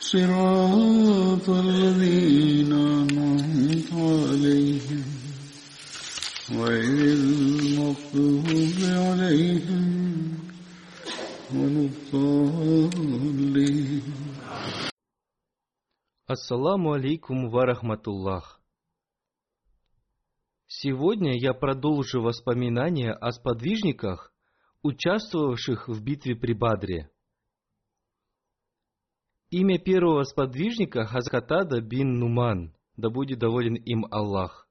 صراط الذين أنعمت عليهم غير المغضوب عليهم ولا الضالين Ассаламу алейкум ва рахматуллах. Сегодня я продолжу воспоминания о сподвижниках, участвовавших в битве при Бадре. Имя первого сподвижника Хазкатада бин Нуман, да будет доволен им Аллах.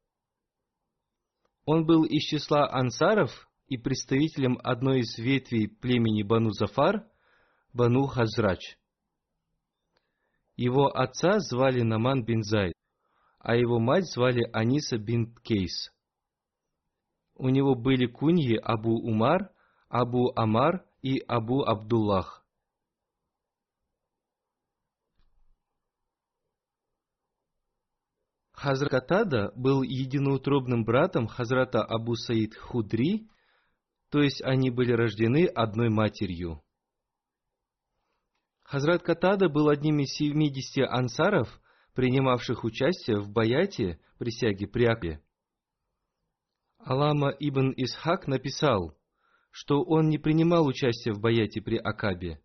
Он был из числа ансаров и представителем одной из ветвей племени Бану Зафар, Бану Хазрач. Его отца звали Наман бин Зайд, а его мать звали Аниса бин Кейс. У него были куньи Абу Умар, Абу Амар и Абу Абдуллах. Хазрат Катада был единоутробным братом Хазрата Абу Саид Худри, то есть они были рождены одной матерью. Хазрат Катада был одним из 70 ансаров, принимавших участие в баяте присяги при Акбе. Алама ибн Исхак написал, что он не принимал участие в баяте при Акабе.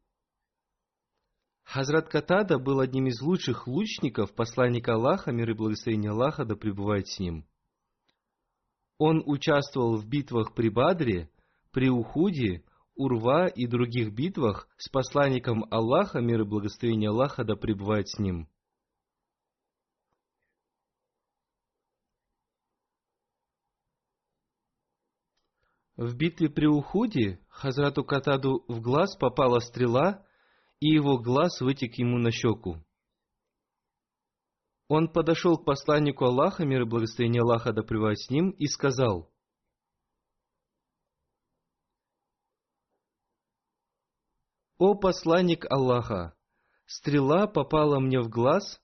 Хазрат Катада был одним из лучших лучников посланника Аллаха, мир и благословение Аллаха да пребывает с ним. Он участвовал в битвах при Бадре, при Ухуде, Урва и других битвах с посланником Аллаха, мир и благословение Аллаха да пребывает с ним. В битве при Ухуде Хазрату Катаду в глаз попала стрела, и его глаз вытек ему на щеку. Он подошел к посланнику Аллаха, мир и благословение Аллаха да с ним, и сказал, «О посланник Аллаха, стрела попала мне в глаз,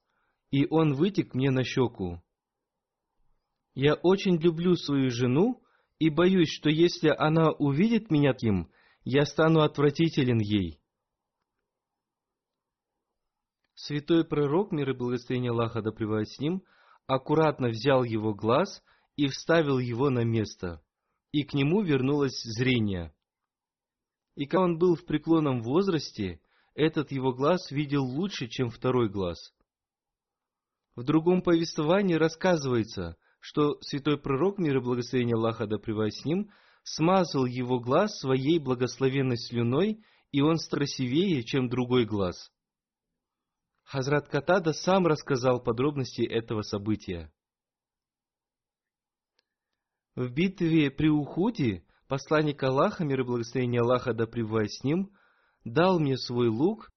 и он вытек мне на щеку. Я очень люблю свою жену, и боюсь, что если она увидит меня таким, я стану отвратителен ей. Святой пророк, мир и благословение Аллаха да пребывает с ним, аккуратно взял его глаз и вставил его на место, и к нему вернулось зрение. И когда он был в преклонном возрасте, этот его глаз видел лучше, чем второй глаз. В другом повествовании рассказывается, что святой пророк, мир и благословение Аллаха да пребывает с ним, смазал его глаз своей благословенной слюной, и он красивее, чем другой глаз. Хазрат Катада сам рассказал подробности этого события. В битве при Ухуде посланник Аллаха, мир и благословение Аллаха да пребывает с ним, дал мне свой лук,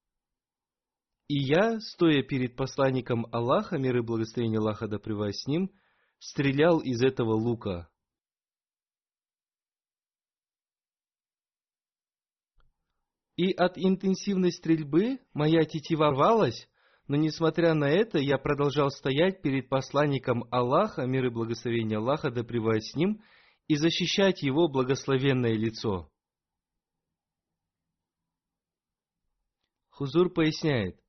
и я, стоя перед посланником Аллаха, мир и благословение Аллаха да пребывает с ним, стрелял из этого лука. И от интенсивной стрельбы моя тетива рвалась, Но несмотря на это, я продолжал стоять перед посланником Аллаха, мир и благословение Аллаха, да с ним, и защищать его благословенное лицо. Хузур поясняет,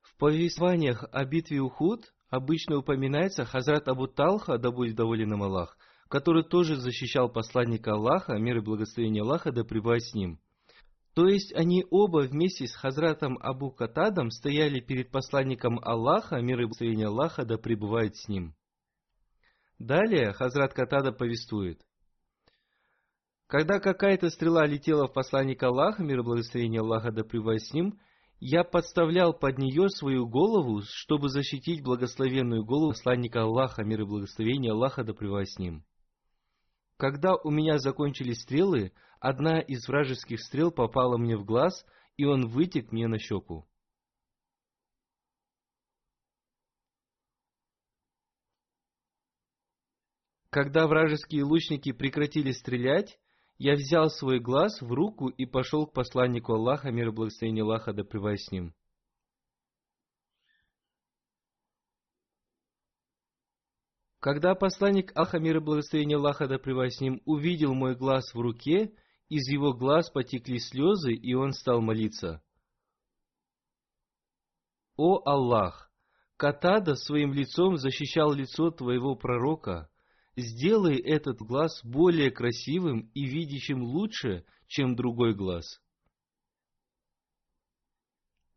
в повествованиях о битве Ухуд обычно упоминается Хазрат Абу Талха, да будет доволен им Аллах, который тоже защищал посланника Аллаха, мир и благословение Аллаха, да с ним. То есть они оба вместе с Хазратом Абу Катадом стояли перед посланником Аллаха, мир и благословение Аллаха, да пребывает с ним. Далее Хазрат Катада повествует. Когда какая-то стрела летела в посланника Аллаха, мир и благословение Аллаха, да с ним, я подставлял под нее свою голову, чтобы защитить благословенную голову посланника Аллаха, мир и благословение Аллаха да с ним. Когда у меня закончились стрелы, одна из вражеских стрел попала мне в глаз, и он вытек мне на щеку. Когда вражеские лучники прекратили стрелять, я взял свой глаз в руку и пошел к посланнику Аллаха, мир и благословение Аллаха, да с ним. Когда посланник Аллаха, мир и благословение Аллаха, да с ним, увидел мой глаз в руке, из его глаз потекли слезы, и он стал молиться. «О Аллах! Катада своим лицом защищал лицо твоего пророка, сделай этот глаз более красивым и видящим лучше, чем другой глаз.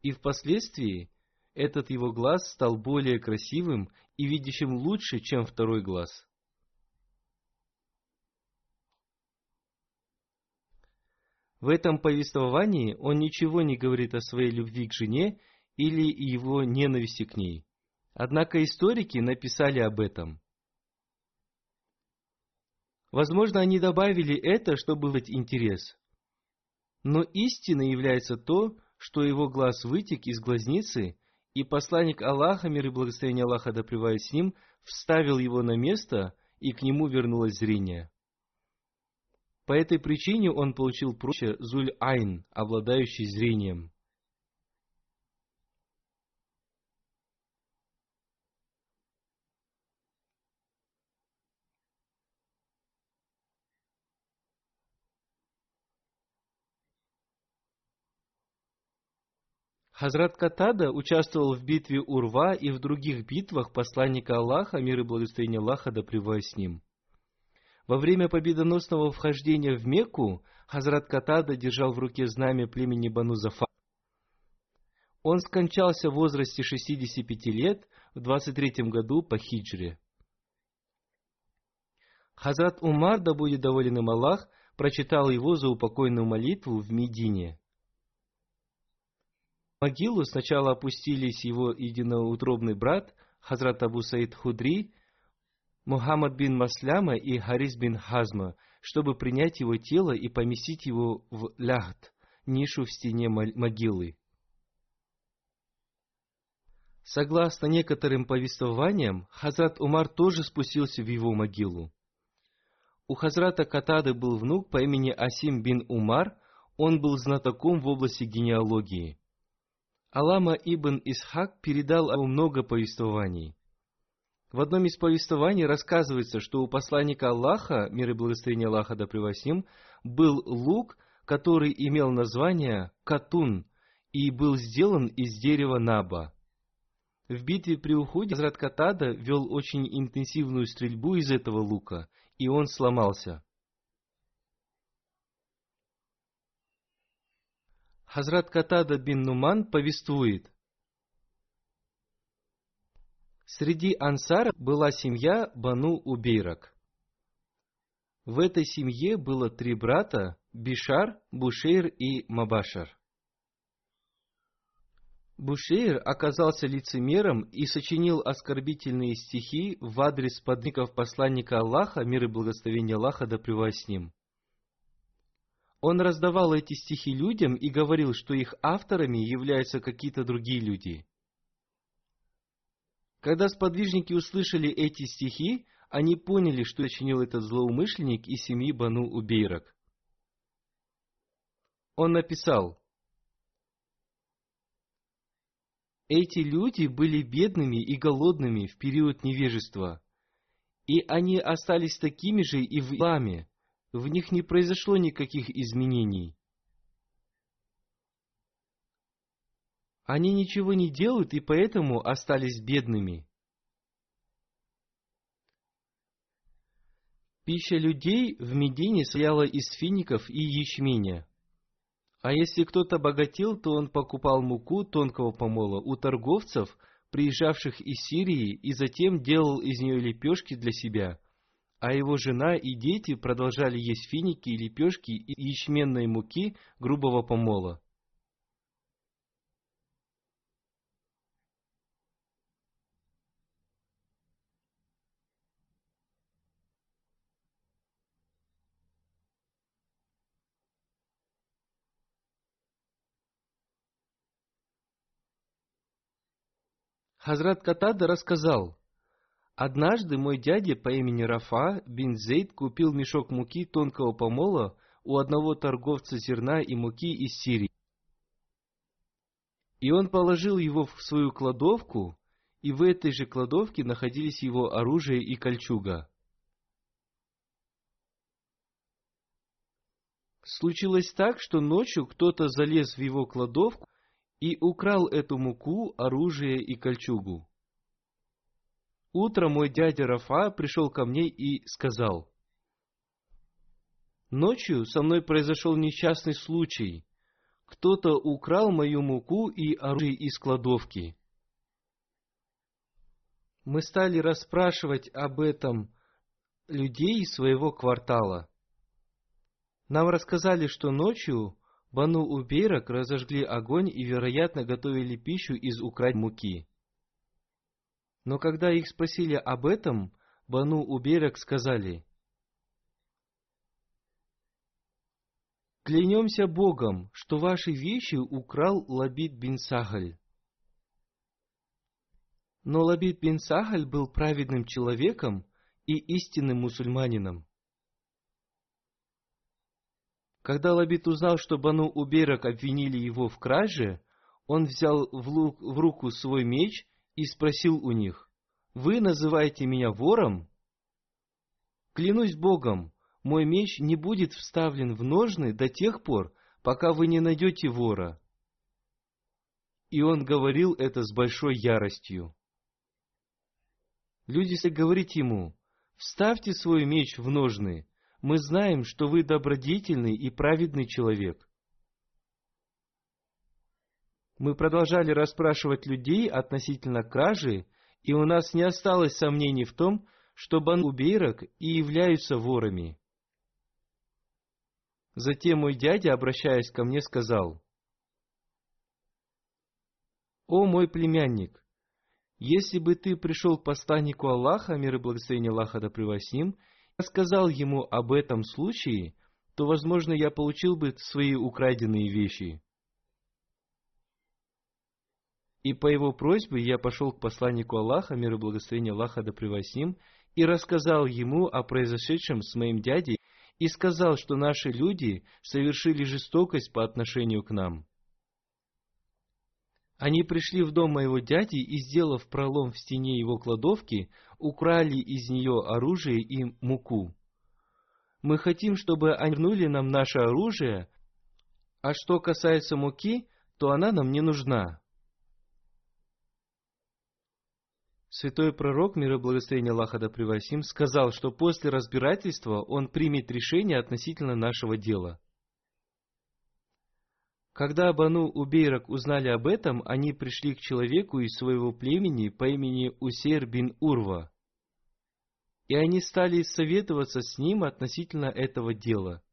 И впоследствии этот его глаз стал более красивым и видящим лучше, чем второй глаз. В этом повествовании он ничего не говорит о своей любви к жене или его ненависти к ней. Однако историки написали об этом – Возможно, они добавили это, чтобы вызвать интерес. Но истиной является то, что его глаз вытек из глазницы, и посланник Аллаха, мир и благословение Аллаха да с ним, вставил его на место, и к нему вернулось зрение. По этой причине он получил проще Зуль-Айн, обладающий зрением. Хазрат Катада участвовал в битве Урва и в других битвах посланника Аллаха, мир и благословение Аллаха да с ним. Во время победоносного вхождения в Мекку Хазрат Катада держал в руке знамя племени Бану Зафа. Он скончался в возрасте 65 лет в 23 году по хиджре. Хазрат Умар, да будет доволен им Аллах, прочитал его за упокойную молитву в Медине могилу сначала опустились его единоутробный брат Хазрат Абу Саид Худри, Мухаммад бин Масляма и Харис бин Хазма, чтобы принять его тело и поместить его в лягт, нишу в стене могилы. Согласно некоторым повествованиям, Хазрат Умар тоже спустился в его могилу. У Хазрата Катады был внук по имени Асим бин Умар, он был знатоком в области генеалогии. Алама ибн Исхак передал ему много повествований. В одном из повествований рассказывается, что у посланника Аллаха, мир и благословение Аллаха да превосим, был лук, который имел название Катун и был сделан из дерева Наба. В битве при уходе Хазрат Катада вел очень интенсивную стрельбу из этого лука, и он сломался. Хазрат Катада бин Нуман повествует. Среди ансар была семья Бану Убейрак. В этой семье было три брата – Бишар, Бушейр и Мабашар. Бушейр оказался лицемером и сочинил оскорбительные стихи в адрес подников посланника Аллаха, мир и благословение Аллаха да с ним. Он раздавал эти стихи людям и говорил, что их авторами являются какие-то другие люди. Когда сподвижники услышали эти стихи, они поняли, что сочинил этот злоумышленник из семьи Бану Убейрак. Он написал, Эти люди были бедными и голодными в период невежества, и они остались такими же и в исламе, в них не произошло никаких изменений. Они ничего не делают и поэтому остались бедными. Пища людей в Медине состояла из фиников и ячменя. А если кто-то богател, то он покупал муку тонкого помола у торговцев, приезжавших из Сирии, и затем делал из нее лепешки для себя. А его жена и дети продолжали есть финики и лепешки и ячменной муки грубого помола. Хазрат Катада рассказал, «Однажды мой дядя по имени Рафа бин Зейд купил мешок муки тонкого помола у одного торговца зерна и муки из Сирии. И он положил его в свою кладовку, и в этой же кладовке находились его оружие и кольчуга. Случилось так, что ночью кто-то залез в его кладовку и украл эту муку, оружие и кольчугу. Утром мой дядя Рафа пришел ко мне и сказал, «Ночью со мной произошел несчастный случай. Кто-то украл мою муку и оружие из кладовки». Мы стали расспрашивать об этом людей своего квартала. Нам рассказали, что ночью Бану Убейрак разожгли огонь и, вероятно, готовили пищу из украденной муки. Но когда их спросили об этом, Бану Убейрак сказали, «Клянемся Богом, что ваши вещи украл Лабид бин Сахаль». Но Лабид бин Сахаль был праведным человеком и истинным мусульманином. Когда Лабит узнал, что Бану Уберак обвинили его в краже, он взял в, лук, в руку свой меч и спросил у них, «Вы называете меня вором?» «Клянусь Богом, мой меч не будет вставлен в ножны до тех пор, пока вы не найдете вора». И он говорил это с большой яростью. Люди стали говорить ему, «Вставьте свой меч в ножны, мы знаем, что вы добродетельный и праведный человек. Мы продолжали расспрашивать людей относительно кражи, и у нас не осталось сомнений в том, что Банубейрак и являются ворами. Затем мой дядя, обращаясь ко мне, сказал, «О мой племянник, если бы ты пришел к посланнику Аллаха, мир и благословение Аллаха да с рассказал ему об этом случае, то, возможно, я получил бы свои украденные вещи. И по его просьбе я пошел к посланнику Аллаха, мир и благословение Аллаха да с ним, и рассказал ему о произошедшем с моим дядей, и сказал, что наши люди совершили жестокость по отношению к нам. Они пришли в дом моего дяди и, сделав пролом в стене его кладовки, украли из нее оружие и муку. Мы хотим, чтобы они вернули нам наше оружие, а что касается муки, то она нам не нужна. Святой пророк, мир и благословение Аллаха да превосим, сказал, что после разбирательства он примет решение относительно нашего дела – когда Бану Убейрак узнали об этом, они пришли к человеку из своего племени по имени Усейр бин Урва. И они стали советоваться с ним относительно этого дела.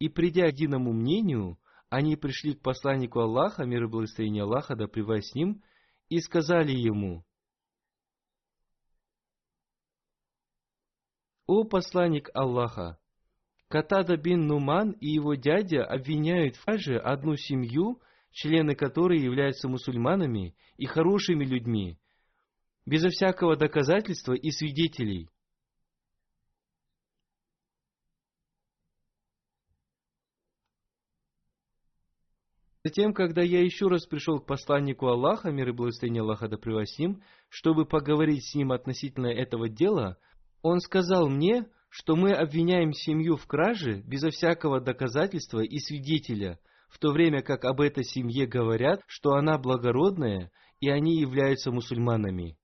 И придя к единому мнению, они пришли к посланнику Аллаха, мир и благословение Аллаха, да с ним, и сказали ему, «О посланник Аллаха, Катада бин Нуман и его дядя обвиняют в фаже одну семью, члены которой являются мусульманами и хорошими людьми, безо всякого доказательства и свидетелей. Затем, когда я еще раз пришел к посланнику Аллаха, мир и благословение Аллаха да ним, чтобы поговорить с ним относительно этого дела, он сказал мне, что мы обвиняем семью в краже безо всякого доказательства и свидетеля, в то время как об этой семье говорят, что она благородная, и они являются мусульманами.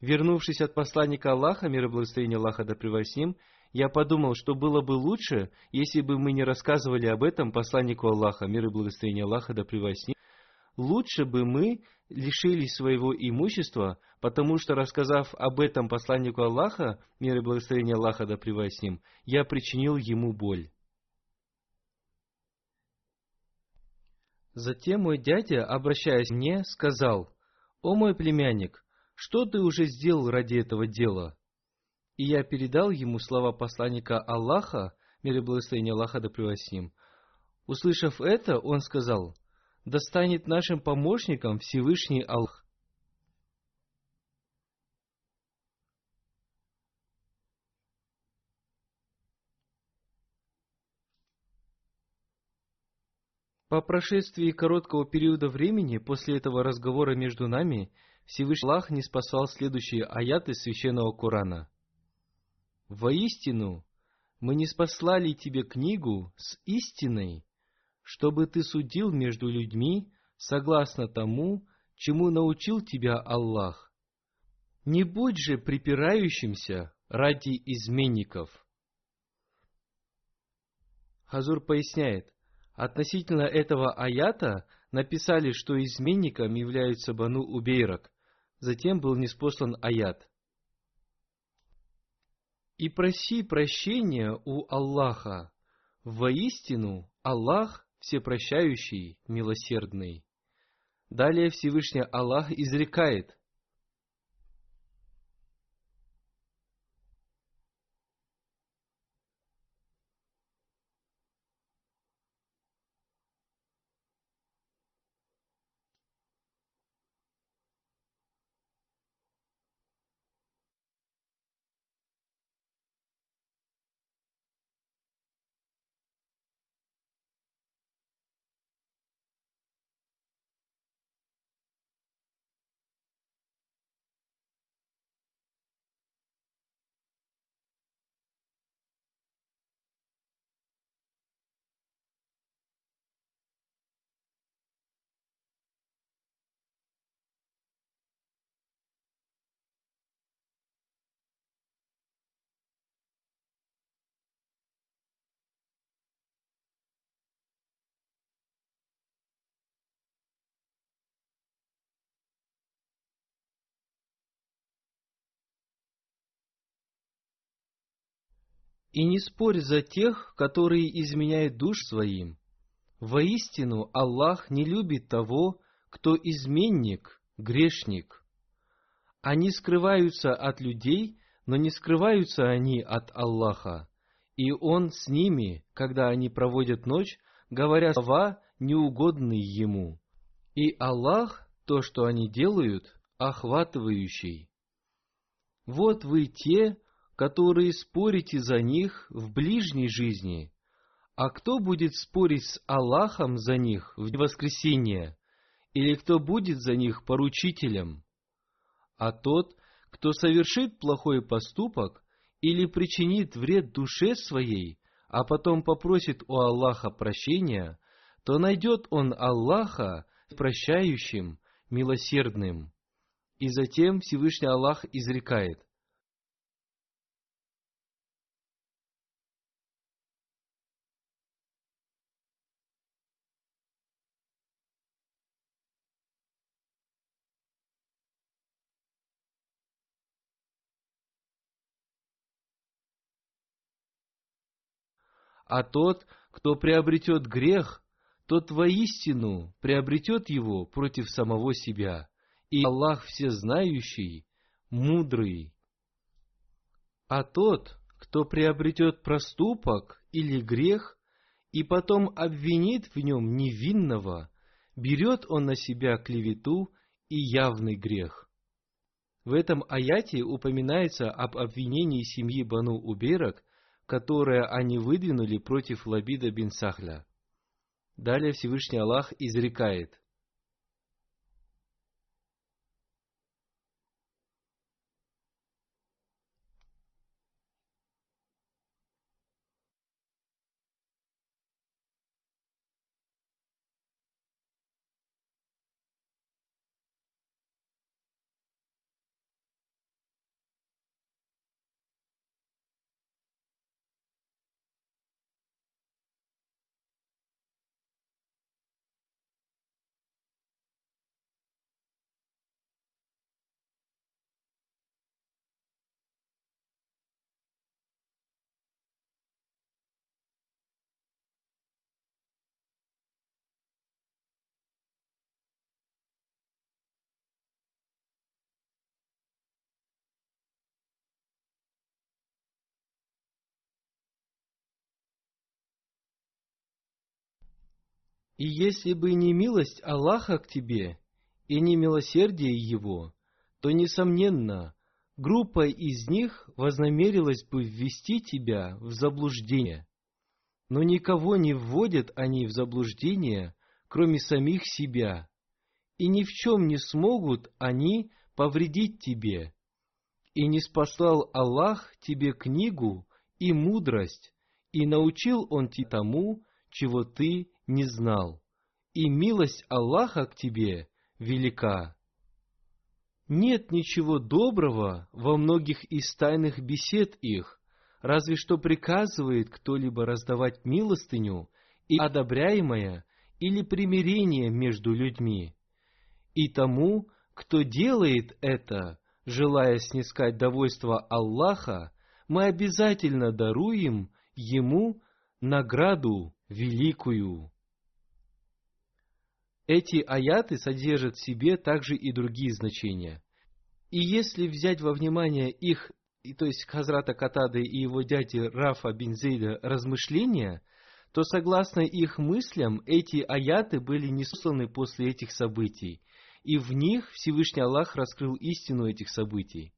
Вернувшись от посланника Аллаха, мир и благословение Аллаха да ним, я подумал, что было бы лучше, если бы мы не рассказывали об этом посланнику Аллаха, мир и благословение Аллаха да ним. Лучше бы мы лишились своего имущества, потому что, рассказав об этом посланнику Аллаха, мир и благословение Аллаха да с ним, я причинил ему боль. Затем мой дядя, обращаясь мне, сказал, «О мой племянник, что ты уже сделал ради этого дела?» И я передал ему слова посланника Аллаха, мир и благословение Аллаха да с ним. Услышав это, он сказал, «Да станет нашим помощником Всевышний Аллах». По прошествии короткого периода времени после этого разговора между нами, Всевышний Аллах не спасал следующие аяты Священного Корана – Воистину, мы не спаслали тебе книгу с истиной, чтобы ты судил между людьми согласно тому, чему научил тебя Аллах. Не будь же припирающимся ради изменников. Хазур поясняет, относительно этого аята написали, что изменником являются Бану Убейрак. Затем был неспослан аят – и проси прощения у Аллаха. Воистину, Аллах всепрощающий, милосердный. Далее Всевышний Аллах изрекает, И не спорь за тех, которые изменяют душ своим. Воистину Аллах не любит того, кто изменник, грешник. Они скрываются от людей, но не скрываются они от Аллаха. И Он с ними, когда они проводят ночь, говоря слова, неугодные Ему. И Аллах, то, что они делают, охватывающий. Вот вы те, которые спорите за них в ближней жизни, а кто будет спорить с Аллахом за них в воскресенье, или кто будет за них поручителем? А тот, кто совершит плохой поступок или причинит вред душе своей, а потом попросит у Аллаха прощения, то найдет он Аллаха прощающим, милосердным. И затем Всевышний Аллах изрекает, А тот, кто приобретет грех, тот воистину приобретет его против самого себя. И Аллах всезнающий, мудрый. А тот, кто приобретет проступок или грех, и потом обвинит в нем невинного, берет он на себя клевету и явный грех. В этом аяте упоминается об обвинении семьи Бану Уберак которое они выдвинули против Лабида бин Сахля. Далее Всевышний Аллах изрекает. И если бы не милость Аллаха к тебе и не милосердие Его, то, несомненно, группа из них вознамерилась бы ввести тебя в заблуждение. Но никого не вводят они в заблуждение, кроме самих себя, и ни в чем не смогут они повредить тебе. И не спасал Аллах тебе книгу и мудрость, и научил Он тебя тому, чего ты не знал, и милость Аллаха к тебе велика. Нет ничего доброго во многих из тайных бесед их, разве что приказывает кто-либо раздавать милостыню и одобряемое или примирение между людьми. И тому, кто делает это, желая снискать довольство Аллаха, мы обязательно даруем ему награду великую. Эти аяты содержат в себе также и другие значения. И если взять во внимание их, то есть Хазрата Катады и его дяди Рафа бин Зейда размышления, то согласно их мыслям, эти аяты были несланы после этих событий, и в них Всевышний Аллах раскрыл истину этих событий.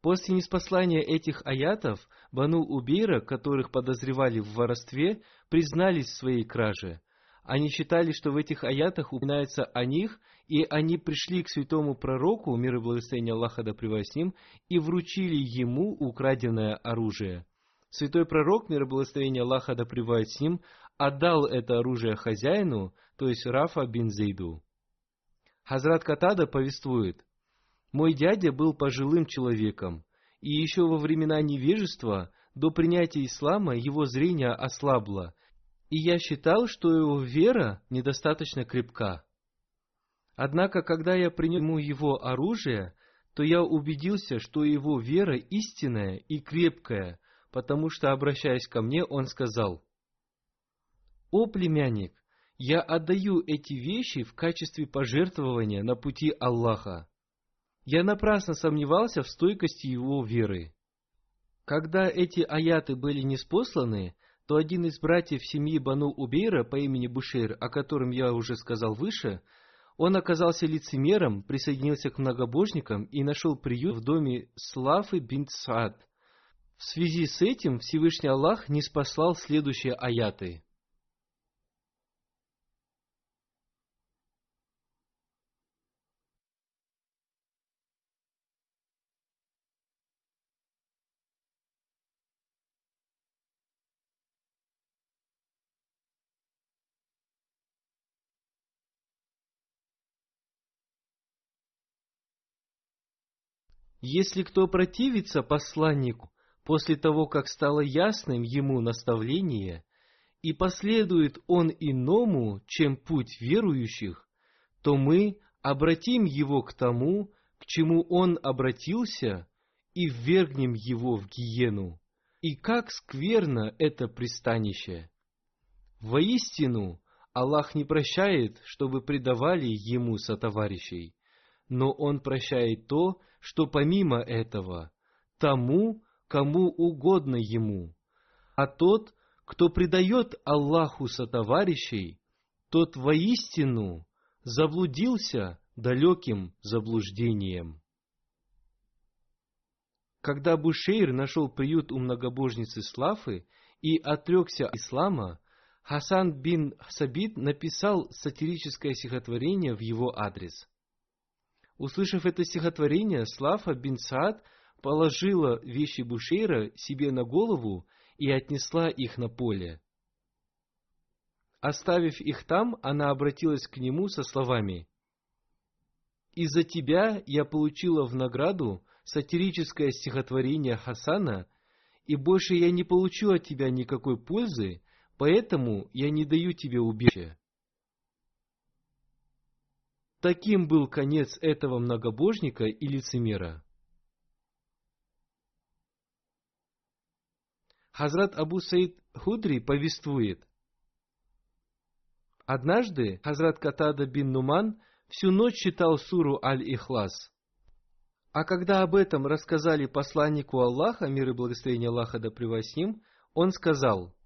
После неспослания этих аятов, Бану Убейра, которых подозревали в воровстве, признались в своей краже. Они считали, что в этих аятах упоминается о них, и они пришли к святому пророку, мир и благословение Аллаха да с ним, и вручили ему украденное оружие. Святой пророк, мир и благословение Аллаха да с ним, отдал это оружие хозяину, то есть Рафа бин Зейду. Хазрат Катада повествует – мой дядя был пожилым человеком, и еще во времена невежества, до принятия ислама, его зрение ослабло, и я считал, что его вера недостаточно крепка. Однако, когда я принял ему его оружие, то я убедился, что его вера истинная и крепкая, потому что, обращаясь ко мне, он сказал, «О, племянник, я отдаю эти вещи в качестве пожертвования на пути Аллаха. Я напрасно сомневался в стойкости его веры. Когда эти аяты были неспосланы, то один из братьев семьи Бану Убейра по имени Бушейр, о котором я уже сказал выше, он оказался лицемером, присоединился к многобожникам и нашел приют в доме Славы бин Саад. В связи с этим Всевышний Аллах не спаслал следующие аяты. Если кто противится посланнику после того, как стало ясным ему наставление, и последует он иному, чем путь верующих, то мы обратим его к тому, к чему он обратился, и ввергнем его в гиену. И как скверно это пристанище! Воистину, Аллах не прощает, чтобы предавали ему сотоварищей, но Он прощает то, что помимо этого, тому, кому угодно ему. А тот, кто предает Аллаху сотоварищей, тот воистину заблудился далеким заблуждением. Когда Бушейр нашел приют у многобожницы Слафы и отрекся ислама, Хасан бин Сабит написал сатирическое стихотворение в его адрес. Услышав это стихотворение, Слафа бин Саад положила вещи Бушейра себе на голову и отнесла их на поле. Оставив их там, она обратилась к нему со словами «Из-за тебя я получила в награду сатирическое стихотворение Хасана, и больше я не получу от тебя никакой пользы, поэтому я не даю тебе убежища». Таким был конец этого многобожника и лицемера. Хазрат Абу Саид Худри повествует, Однажды Хазрат Катада бин Нуман всю ночь читал суру Аль-Ихлас. А когда об этом рассказали посланнику Аллаха, мир и благословение Аллаха да с ним, он сказал,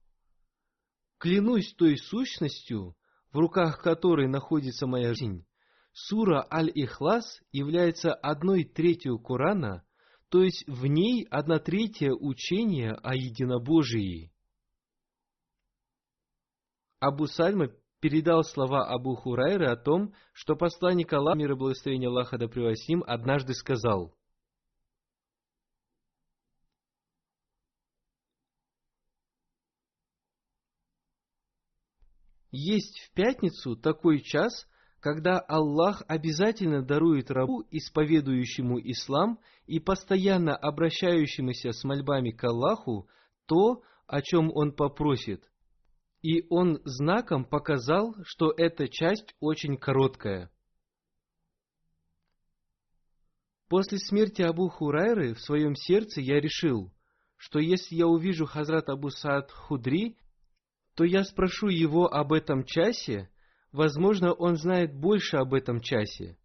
«Клянусь той сущностью, в руках которой находится моя жизнь, сура Аль-Ихлас является одной третью Корана, то есть в ней одна третья учения о единобожии». Абу Сальма передал слова Абу Хурайры о том, что посланник Аллаха, мир и благословение Аллаха да ним, однажды сказал, Есть в пятницу такой час, когда Аллах обязательно дарует рабу, исповедующему ислам и постоянно обращающемуся с мольбами к Аллаху, то, о чем он попросит – и он знаком показал, что эта часть очень короткая. После смерти Абу Хурайры в своем сердце я решил, что если я увижу Хазрат Абу Саад Худри, то я спрошу его об этом часе, возможно, он знает больше об этом часе.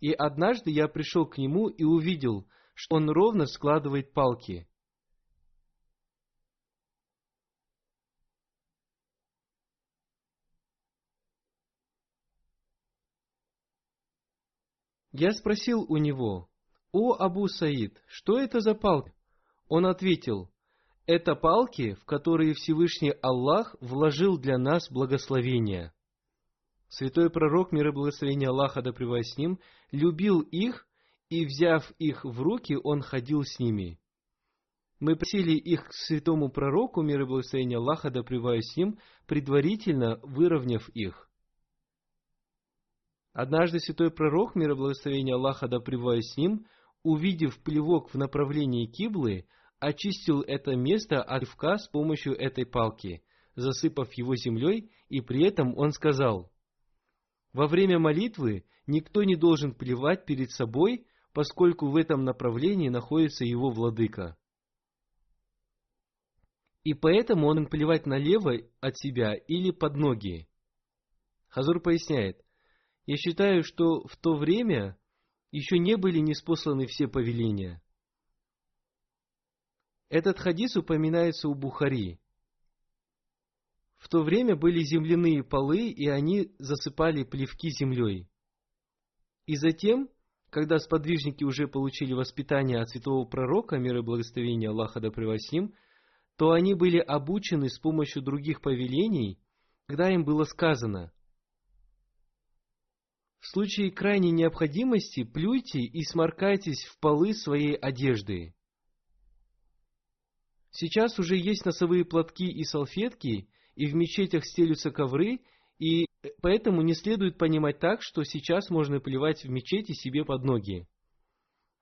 И однажды я пришел к нему и увидел, что он ровно складывает палки – Я спросил у него, «О, Абу Саид, что это за палки?» Он ответил, «Это палки, в которые Всевышний Аллах вложил для нас благословение». Святой пророк, мир и благословение Аллаха да с ним, любил их, и, взяв их в руки, он ходил с ними. Мы просили их к святому пророку, мир и благословение Аллаха да с ним, предварительно выровняв их. Однажды святой пророк, мир и благословение Аллаха да с ним, увидев плевок в направлении Киблы, очистил это место от рывка с помощью этой палки, засыпав его землей, и при этом он сказал, «Во время молитвы никто не должен плевать перед собой, поскольку в этом направлении находится его владыка». И поэтому он плевать налево от себя или под ноги. Хазур поясняет, я считаю, что в то время еще не были неспосланы все повеления. Этот хадис упоминается у Бухари. В то время были земляные полы, и они засыпали плевки землей. И затем, когда сподвижники уже получили воспитание от святого пророка, мир и благословения Аллаха да превосим, то они были обучены с помощью других повелений, когда им было сказано – в случае крайней необходимости плюйте и сморкайтесь в полы своей одежды. Сейчас уже есть носовые платки и салфетки, и в мечетях стелются ковры, и поэтому не следует понимать так, что сейчас можно плевать в мечети себе под ноги.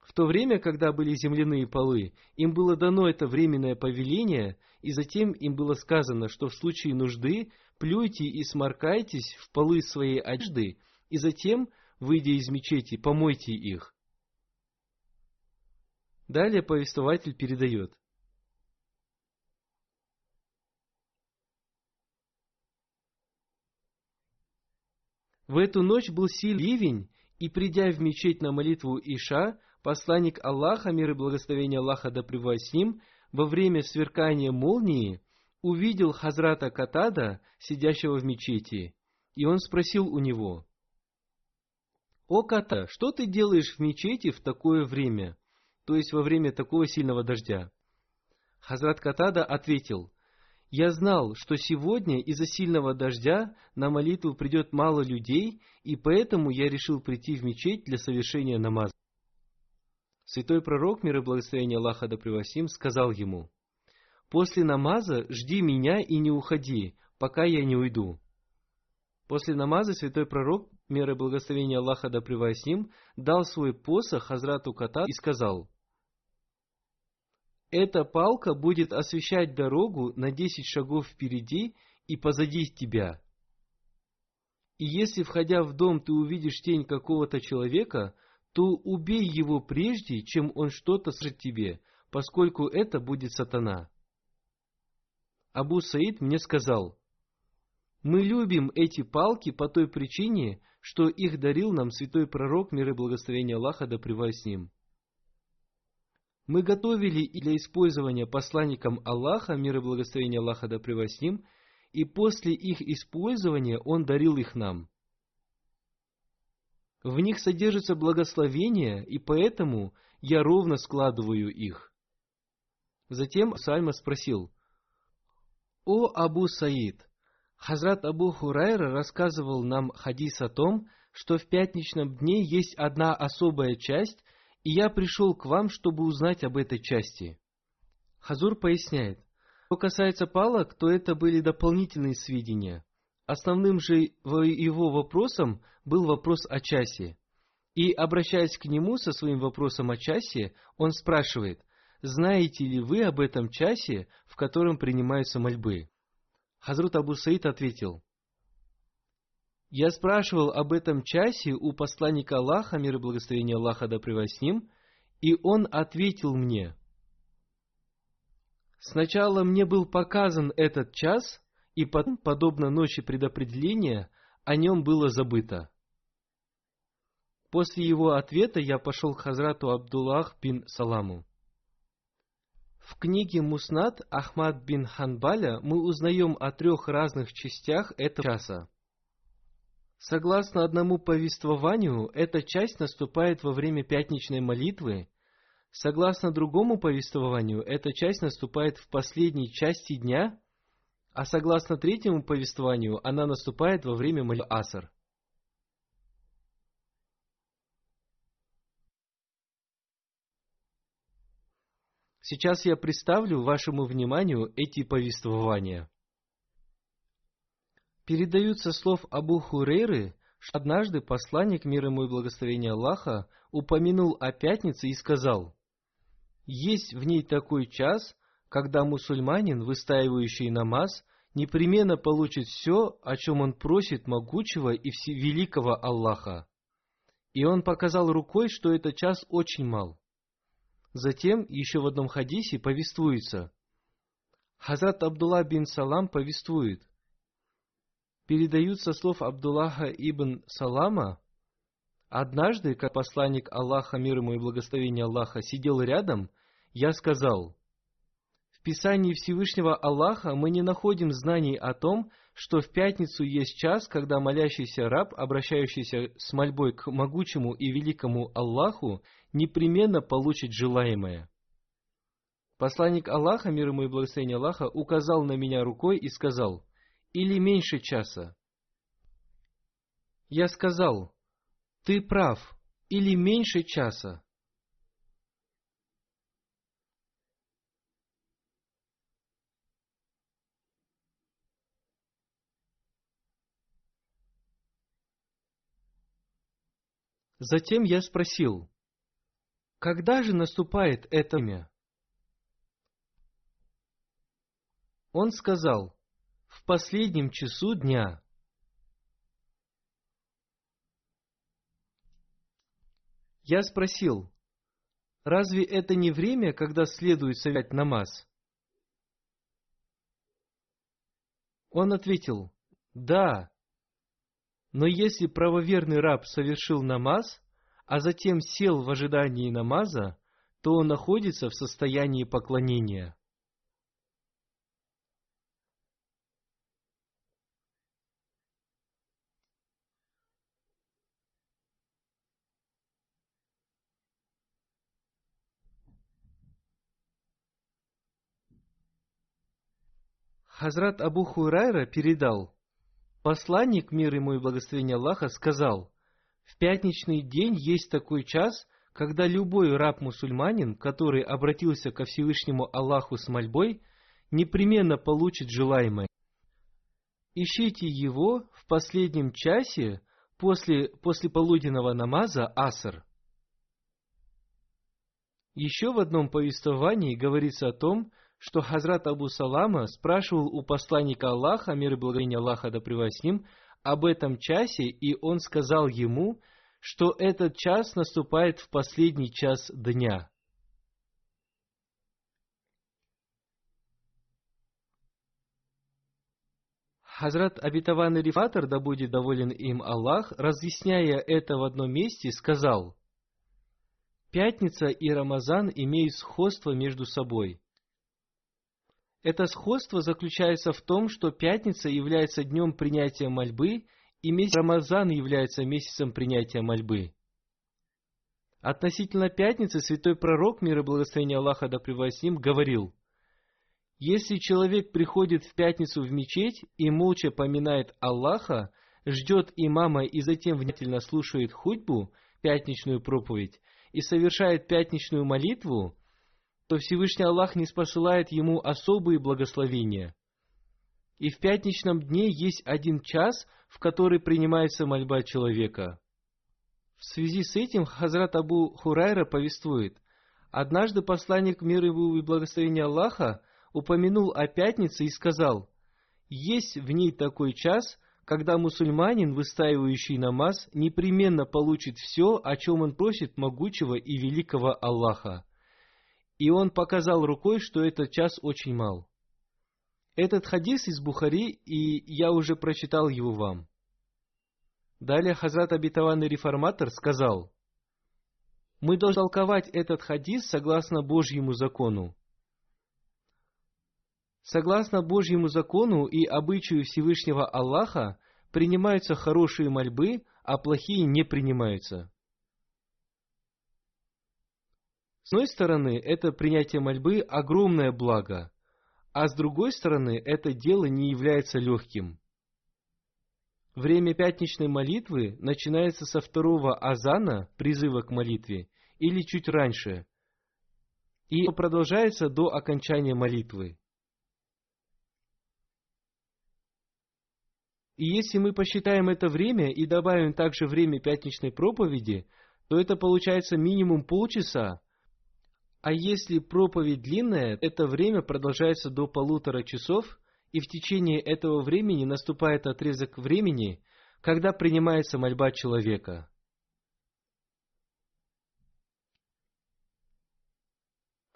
В то время, когда были земляные полы, им было дано это временное повеление, и затем им было сказано, что в случае нужды плюйте и сморкайтесь в полы своей одежды, и затем, выйдя из мечети, помойте их. Далее повествователь передает. В эту ночь был сильный ливень, и придя в мечеть на молитву Иша, посланник Аллаха, мир и благословение Аллаха да с ним, во время сверкания молнии, увидел Хазрата Катада, сидящего в мечети, и он спросил у него, «О, Ката, что ты делаешь в мечети в такое время?» То есть во время такого сильного дождя. Хазрат Катада ответил, Я знал, что сегодня из-за сильного дождя на молитву придет мало людей, и поэтому я решил прийти в мечеть для совершения намаза. Святой пророк, мир и благословение Аллаха да превосим, сказал ему, «После намаза жди меня и не уходи, пока я не уйду». После намаза святой пророк, мир и благословение Аллаха да превосим, дал свой посох Хазрату Ката и сказал, «Эта палка будет освещать дорогу на десять шагов впереди и позади тебя». И если, входя в дом, ты увидишь тень какого-то человека, то убей его прежде, чем он что-то скажет тебе, поскольку это будет сатана. Абу Саид мне сказал, мы любим эти палки по той причине, что их дарил нам святой пророк, мир и благословение Аллаха, да с ним. Мы готовили для использования посланникам Аллаха, мир и благословение Аллаха, да с ним, и после их использования Он дарил их нам. В них содержится благословение, и поэтому я ровно складываю их. Затем Сальма спросил, «О Абу Саид, Хазрат Абу Хурайра рассказывал нам хадис о том, что в пятничном дне есть одна особая часть, и я пришел к вам, чтобы узнать об этой части». Хазур поясняет, что касается палок, то это были дополнительные сведения – Основным же его вопросом был вопрос о часе. И, обращаясь к нему со своим вопросом о часе, он спрашивает, знаете ли вы об этом часе, в котором принимаются мольбы? Хазрут Абу Саид ответил, я спрашивал об этом часе у посланника Аллаха, мир и благословение Аллаха да с ним, и он ответил мне, Сначала мне был показан этот час, и потом, подобно ночи предопределения, о нем было забыто. После его ответа я пошел к Хазрату Абдуллах бин Саламу. В книге Муснат Ахмад бин Ханбаля мы узнаем о трех разных частях этого часа. Согласно одному повествованию, эта часть наступает во время пятничной молитвы. Согласно другому повествованию, эта часть наступает в последней части дня – а согласно третьему повествованию, она наступает во время молитвы Асар. Сейчас я представлю вашему вниманию эти повествования. Передаются слов Абу Хурейры, что однажды посланник мира ему и благословения Аллаха упомянул о пятнице и сказал, «Есть в ней такой час, когда мусульманин, выстаивающий намаз, непременно получит все, о чем он просит могучего и великого Аллаха. И он показал рукой, что этот час очень мал. Затем еще в одном хадисе повествуется. Хазрат Абдулла бин Салам повествует. Передаются слов Абдуллаха ибн Салама. Однажды, как посланник Аллаха, мир ему и благословение Аллаха, сидел рядом, я сказал – в Писании Всевышнего Аллаха мы не находим знаний о том, что в пятницу есть час, когда молящийся раб, обращающийся с мольбой к могучему и великому Аллаху, непременно получит желаемое. Посланник Аллаха, мир ему и благословение Аллаха, указал на меня рукой и сказал, «Или меньше часа». Я сказал, «Ты прав, или меньше часа». Затем я спросил, когда же наступает это время? Он сказал, в последнем часу дня. Я спросил, разве это не время, когда следует совершать намаз? Он ответил, да, но если правоверный раб совершил намаз, а затем сел в ожидании намаза, то он находится в состоянии поклонения. Хазрат Абу Хурайра передал, посланник мир ему и благословения Аллаха сказал, в пятничный день есть такой час, когда любой раб-мусульманин, который обратился ко Всевышнему Аллаху с мольбой, непременно получит желаемое. Ищите его в последнем часе после, после полуденного намаза Аср. Еще в одном повествовании говорится о том, что Хазрат Абу Салама спрашивал у посланника Аллаха, мир и благоволение Аллаха да с ним, об этом часе, и он сказал ему, что этот час наступает в последний час дня. Хазрат Абитаван Рифатор, да будет доволен им Аллах, разъясняя это в одном месте, сказал, «Пятница и Рамазан имеют сходство между собой. Это сходство заключается в том, что пятница является днем принятия мольбы, и месяц Рамазан является месяцем принятия мольбы. Относительно пятницы святой пророк, мир и благословение Аллаха да с ним, говорил, «Если человек приходит в пятницу в мечеть и молча поминает Аллаха, ждет имама и затем внимательно слушает худьбу, пятничную проповедь, и совершает пятничную молитву, то Всевышний Аллах не спосылает ему особые благословения. И в пятничном дне есть один час, в который принимается мольба человека. В связи с этим Хазрат Абу Хурайра повествует, однажды посланник мира и благословения Аллаха упомянул о пятнице и сказал, есть в ней такой час, когда мусульманин, выстаивающий намаз, непременно получит все, о чем он просит могучего и великого Аллаха и он показал рукой, что этот час очень мал. Этот хадис из Бухари, и я уже прочитал его вам. Далее Хазрат Абитаванный Реформатор сказал, мы должны толковать этот хадис согласно Божьему закону. Согласно Божьему закону и обычаю Всевышнего Аллаха принимаются хорошие мольбы, а плохие не принимаются. С одной стороны, это принятие мольбы – огромное благо, а с другой стороны, это дело не является легким. Время пятничной молитвы начинается со второго азана, призыва к молитве, или чуть раньше, и продолжается до окончания молитвы. И если мы посчитаем это время и добавим также время пятничной проповеди, то это получается минимум полчаса, а если проповедь длинная, это время продолжается до полутора часов, и в течение этого времени наступает отрезок времени, когда принимается мольба человека.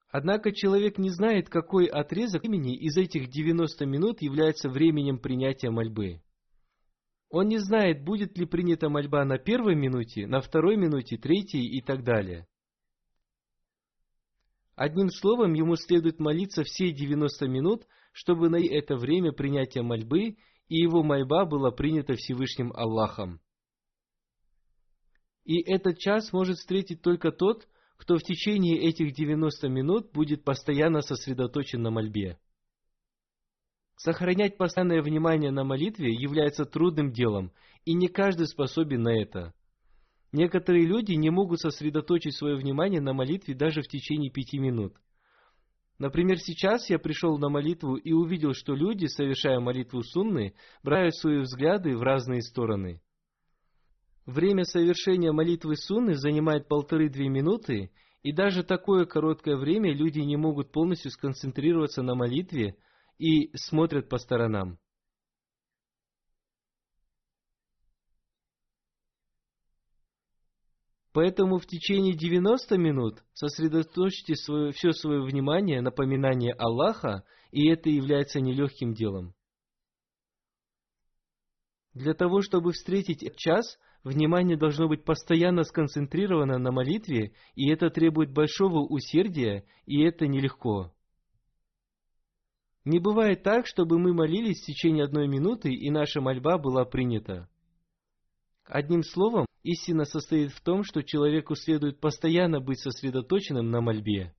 Однако человек не знает, какой отрезок времени из этих 90 минут является временем принятия мольбы. Он не знает, будет ли принята мольба на первой минуте, на второй минуте, третьей и так далее. Одним словом, ему следует молиться все 90 минут, чтобы на это время принятия мольбы и его мольба была принята Всевышним Аллахом. И этот час может встретить только тот, кто в течение этих 90 минут будет постоянно сосредоточен на мольбе. Сохранять постоянное внимание на молитве является трудным делом, и не каждый способен на это – Некоторые люди не могут сосредоточить свое внимание на молитве даже в течение пяти минут. Например, сейчас я пришел на молитву и увидел, что люди, совершая молитву сунны, бросают свои взгляды в разные стороны. Время совершения молитвы сунны занимает полторы-две минуты, и даже такое короткое время люди не могут полностью сконцентрироваться на молитве и смотрят по сторонам. Поэтому в течение 90 минут сосредоточьте свое, все свое внимание на поминании Аллаха, и это является нелегким делом. Для того, чтобы встретить час, внимание должно быть постоянно сконцентрировано на молитве, и это требует большого усердия, и это нелегко. Не бывает так, чтобы мы молились в течение одной минуты, и наша мольба была принята. Одним словом, истина состоит в том, что человеку следует постоянно быть сосредоточенным на мольбе.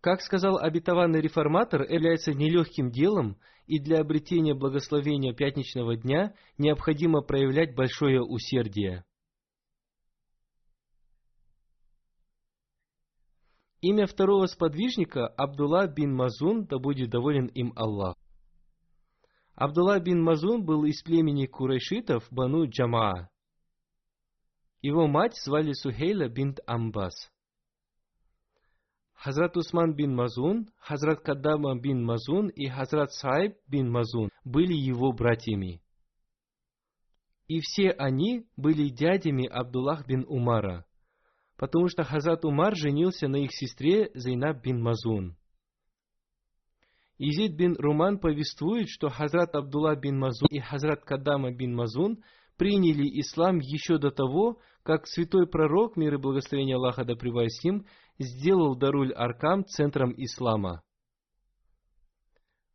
Как сказал обетованный реформатор, является нелегким делом, и для обретения благословения пятничного дня необходимо проявлять большое усердие. Имя второго сподвижника Абдулла бин Мазун, да будет доволен им Аллах. Абдулла бин Мазун был из племени курайшитов Бану Джамаа. Его мать звали Сухейла бинт Амбас. Хазрат Усман бин Мазун, Хазрат Каддама бин Мазун и Хазрат Саиб бин Мазун были его братьями. И все они были дядями Абдуллах бин Умара, потому что Хазрат Умар женился на их сестре Зайнаб бин Мазун. Изид бин Руман повествует, что Хазрат Абдулла бин Мазун и Хазрат Кадама бин Мазун приняли ислам еще до того, как святой пророк, мир и благословение Аллаха да с ним, сделал Даруль Аркам центром ислама.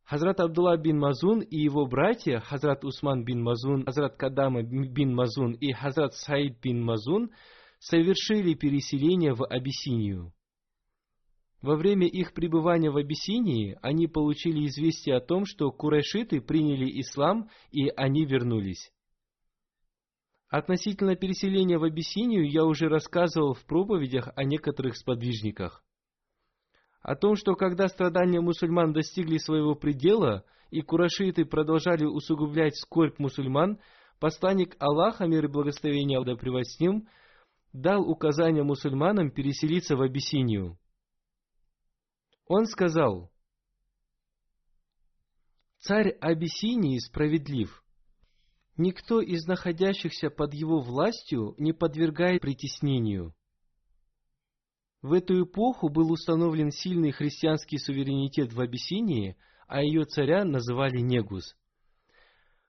Хазрат Абдулла бин Мазун и его братья, Хазрат Усман бин Мазун, Хазрат Кадама бин Мазун и Хазрат Саид бин Мазун совершили переселение в Абиссинию. Во время их пребывания в Абиссинии они получили известие о том, что курайшиты приняли ислам и они вернулись. Относительно переселения в Абиссинию я уже рассказывал в проповедях о некоторых сподвижниках. О том, что когда страдания мусульман достигли своего предела, и курашиты продолжали усугублять скорбь мусульман, посланник Аллаха, мир и благословение Аллаха с ним, дал указание мусульманам переселиться в Абиссинию. Он сказал, «Царь Абиссинии справедлив, Никто из находящихся под его властью не подвергает притеснению. В эту эпоху был установлен сильный христианский суверенитет в Абиссинии, а ее царя называли Негус.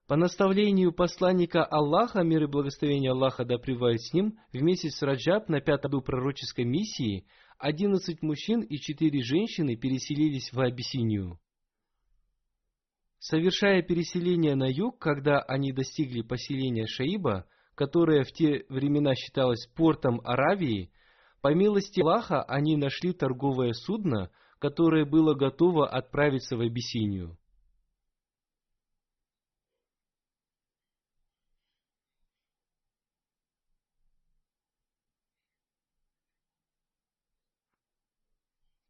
По наставлению посланника Аллаха, мир и благословение Аллаха да с ним, в месяц Раджаб на пятом году пророческой миссии, одиннадцать мужчин и четыре женщины переселились в Абиссинию. Совершая переселение на юг, когда они достигли поселения Шаиба, которое в те времена считалось портом Аравии, по милости Аллаха они нашли торговое судно, которое было готово отправиться в Абиссинию.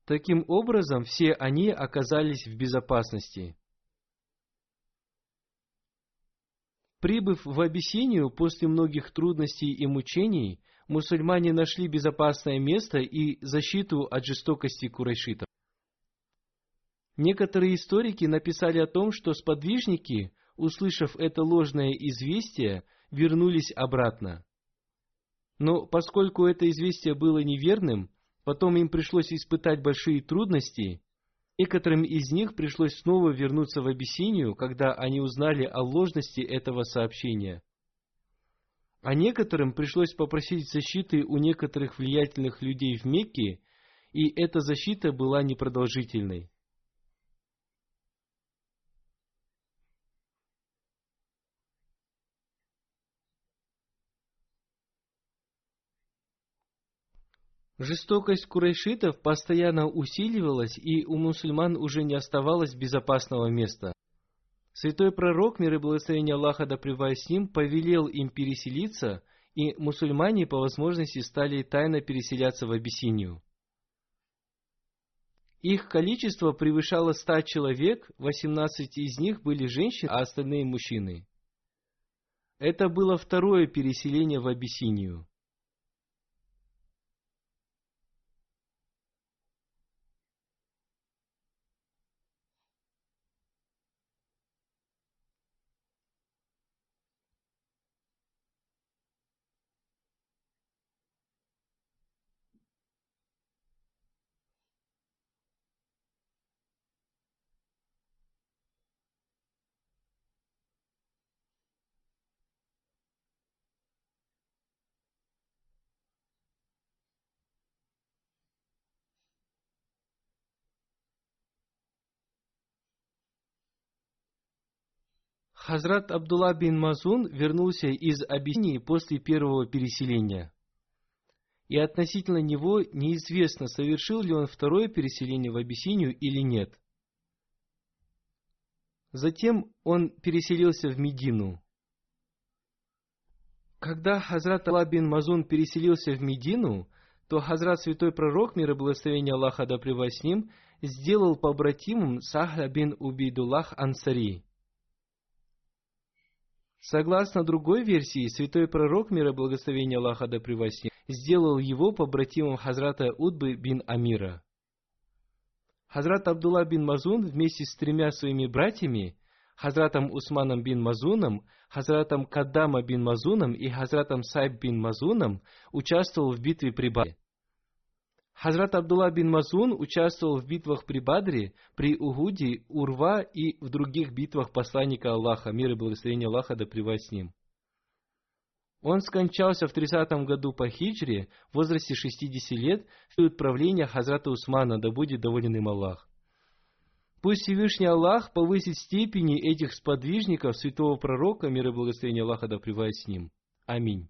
Таким образом, все они оказались в безопасности – Прибыв в Абиссинию после многих трудностей и мучений, мусульмане нашли безопасное место и защиту от жестокости курайшитов. Некоторые историки написали о том, что сподвижники, услышав это ложное известие, вернулись обратно. Но поскольку это известие было неверным, потом им пришлось испытать большие трудности, Некоторым из них пришлось снова вернуться в Абиссинию, когда они узнали о ложности этого сообщения. А некоторым пришлось попросить защиты у некоторых влиятельных людей в Мекке, и эта защита была непродолжительной. Жестокость курайшитов постоянно усиливалась, и у мусульман уже не оставалось безопасного места. Святой пророк, мир и благословение Аллаха да с ним, повелел им переселиться, и мусульмане по возможности стали тайно переселяться в Абиссинию. Их количество превышало ста человек, 18 из них были женщины, а остальные мужчины. Это было второе переселение в Абиссинию. Хазрат Абдулла бин Мазун вернулся из Абиссинии после первого переселения. и относительно него неизвестно, совершил ли он второе переселение в Абиссинию или нет. Затем он переселился в Медину. Когда Хазрат Аллах бин Мазун переселился в Медину, то Хазрат Святой Пророк, мир и благословение Аллаха да с ним, сделал побратимом Сахля бин Убейдуллах Ансари. Согласно другой версии, Святой Пророк, мир и благословение Аллаха да ним, сделал его побратимом Хазрата Удбы бин Амира. Хазрат Абдулла бин Мазун вместе с тремя своими братьями, Хазратом Усманом бин Мазуном, Хазратом Каддама бин Мазуном и Хазратом Сайб бин Мазуном, участвовал в битве при Бадре. Хазрат Абдулла бин Мазун участвовал в битвах при Бадре, при Угуде, Урва и в других битвах посланника Аллаха, мир и благословение Аллаха да с ним. Он скончался в 30 году по хиджре, в возрасте 60 лет, в период правления Хазрата Усмана, да будет доволен им Аллах. Пусть Всевышний Аллах повысит степени этих сподвижников святого пророка, мир и благословение Аллаха да с ним. Аминь.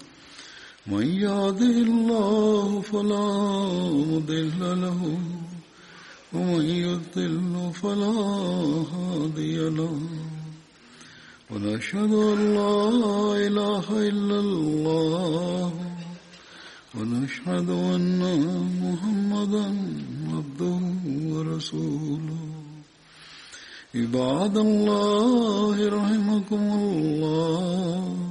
من يهده الله فلا مضل له ومن يضل فلا هادي له. ونشهد أن لا إله إلا الله ونشهد أن محمدا عبده ورسوله. عباد الله رحمكم الله.